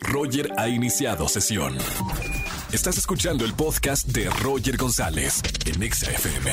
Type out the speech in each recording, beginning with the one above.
Roger ha iniciado sesión. Estás escuchando el podcast de Roger González en XFM.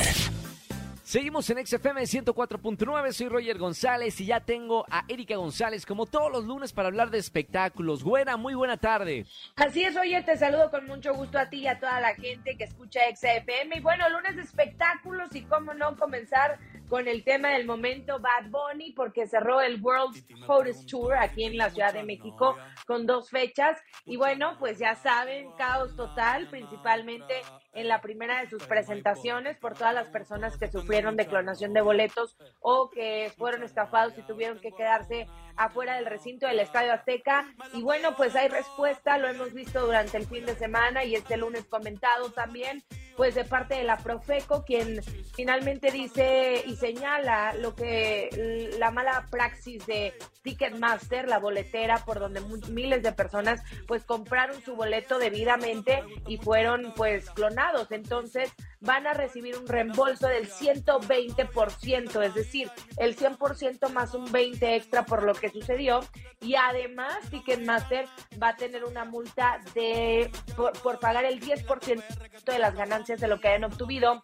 Seguimos en XFM 104.9, soy Roger González y ya tengo a Erika González como todos los lunes para hablar de espectáculos. Buena, muy buena tarde. Así es, Roger, te saludo con mucho gusto a ti y a toda la gente que escucha XFM. Y bueno, lunes de espectáculos y cómo no comenzar con el tema del momento Bad Bunny porque cerró el World Hottest Tour aquí en la Ciudad de México con dos fechas. Y bueno, pues ya saben, caos total, principalmente en la primera de sus presentaciones por todas las personas que sufrieron de clonación de boletos o que fueron estafados y tuvieron que quedarse afuera del recinto del Estadio Azteca. Y bueno, pues hay respuesta, lo hemos visto durante el fin de semana y este lunes comentado también, pues de parte de la Profeco, quien finalmente dice y señala lo que la mala praxis de Ticketmaster, la boletera por donde miles de personas pues compraron su boleto debidamente y fueron pues clonados. Entonces van a recibir un reembolso del 120%, es decir, el 100% más un 20 extra por lo que sucedió y además Ticketmaster va a tener una multa de por, por pagar el 10% de las ganancias de lo que hayan obtenido.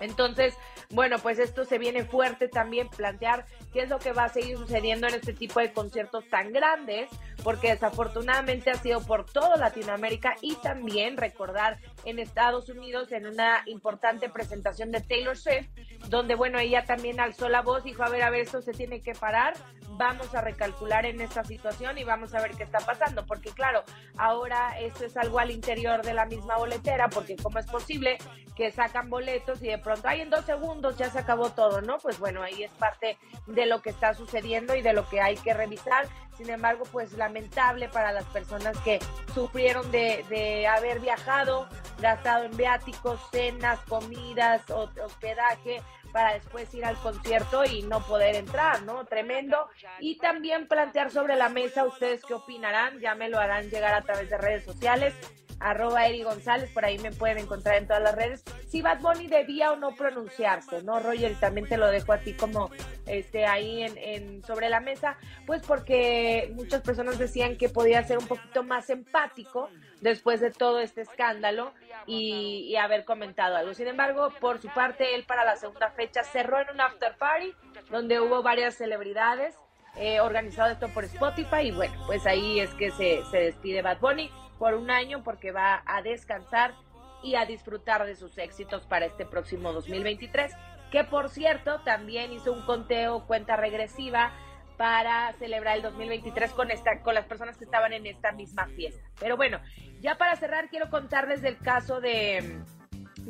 Entonces, bueno, pues esto se viene fuerte también plantear qué es lo que va a seguir sucediendo en este tipo de conciertos tan grandes, porque desafortunadamente ha sido por toda Latinoamérica y también recordar en Estados Unidos en una importante presentación de Taylor Swift, donde bueno, ella también alzó la voz dijo, a ver, a ver, esto se tiene que parar, vamos a recalcular en esta situación y vamos a ver qué está pasando, porque claro, ahora esto es algo al interior de la misma boletera, porque cómo es posible que sacan boletos y de pronto, ay, en dos segundos ya se acabó todo, ¿no? Pues bueno, ahí es parte de lo que está sucediendo y de lo que hay que revisar. Sin embargo, pues lamentable para las personas que sufrieron de, de haber viajado, gastado en viáticos, cenas, comidas, hospedaje, para después ir al concierto y no poder entrar, ¿no? Tremendo. Y también plantear sobre la mesa ustedes qué opinarán, ya me lo harán llegar a través de redes sociales arroba Eri González, por ahí me pueden encontrar en todas las redes. Si Bad Bunny debía o no pronunciarse, ¿no, Roger? Y también te lo dejo a ti como este, ahí en, sobre la mesa, pues porque muchas personas decían que podía ser un poquito más empático después de todo este escándalo y, y haber comentado algo. Sin embargo, por su parte, él para la segunda fecha cerró en un after party donde hubo varias celebridades. Eh, organizado esto por Spotify y bueno, pues ahí es que se, se despide Bad Bunny por un año porque va a descansar y a disfrutar de sus éxitos para este próximo 2023, que por cierto también hizo un conteo, cuenta regresiva para celebrar el 2023 con esta con las personas que estaban en esta misma fiesta. Pero bueno, ya para cerrar quiero contarles del caso de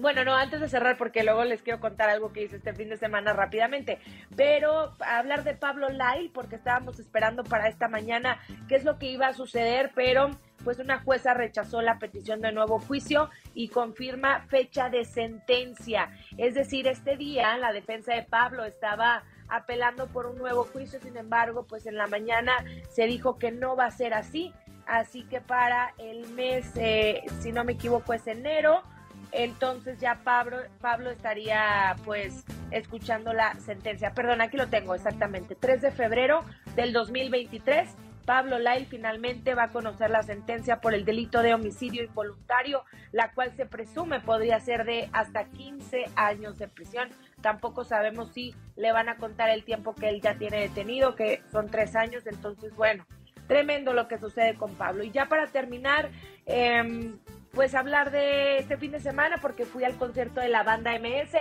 bueno, no, antes de cerrar, porque luego les quiero contar algo que hice este fin de semana rápidamente, pero hablar de Pablo Lai, porque estábamos esperando para esta mañana qué es lo que iba a suceder, pero pues una jueza rechazó la petición de nuevo juicio y confirma fecha de sentencia. Es decir, este día la defensa de Pablo estaba apelando por un nuevo juicio, sin embargo, pues en la mañana se dijo que no va a ser así, así que para el mes, eh, si no me equivoco, es enero entonces ya Pablo, Pablo estaría pues escuchando la sentencia. Perdón, aquí lo tengo exactamente. 3 de febrero del 2023. Pablo Lai finalmente va a conocer la sentencia por el delito de homicidio involuntario, la cual se presume podría ser de hasta 15 años de prisión. Tampoco sabemos si le van a contar el tiempo que él ya tiene detenido, que son tres años. Entonces, bueno, tremendo lo que sucede con Pablo. Y ya para terminar, eh, pues hablar de este fin de semana porque fui al concierto de la banda MS.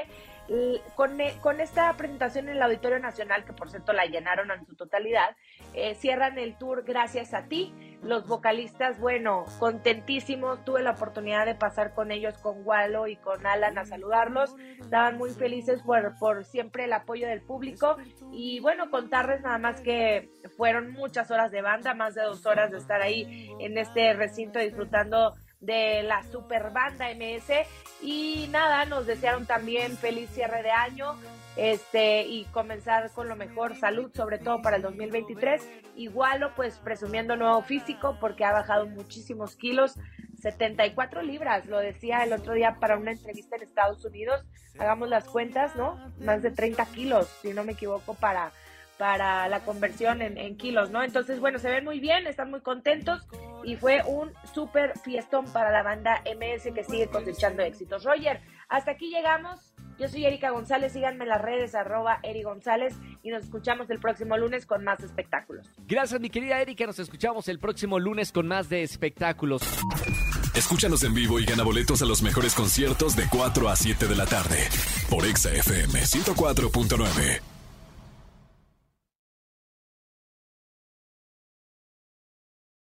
Con, e, con esta presentación en el Auditorio Nacional, que por cierto la llenaron en su totalidad, eh, cierran el tour gracias a ti. Los vocalistas, bueno, contentísimos. Tuve la oportunidad de pasar con ellos, con Walo y con Alan a saludarlos. Estaban muy felices por, por siempre el apoyo del público. Y bueno, contarles nada más que fueron muchas horas de banda, más de dos horas de estar ahí en este recinto disfrutando de la super banda MS y nada, nos desearon también feliz cierre de año este y comenzar con lo mejor, salud sobre todo para el 2023, igualo pues presumiendo nuevo físico porque ha bajado muchísimos kilos, 74 libras, lo decía el otro día para una entrevista en Estados Unidos, hagamos las cuentas, ¿no? Más de 30 kilos, si no me equivoco, para para la conversión en, en, kilos, ¿no? Entonces, bueno, se ven muy bien, están muy contentos y fue un súper fiestón para la banda MS que sigue cosechando éxitos. Roger, hasta aquí llegamos. Yo soy Erika González, síganme en las redes arroba Eri González y nos escuchamos el próximo lunes con más espectáculos. Gracias mi querida Erika, nos escuchamos el próximo lunes con más de espectáculos. Escúchanos en vivo y gana boletos a los mejores conciertos de 4 a 7 de la tarde por Exa FM 104.9.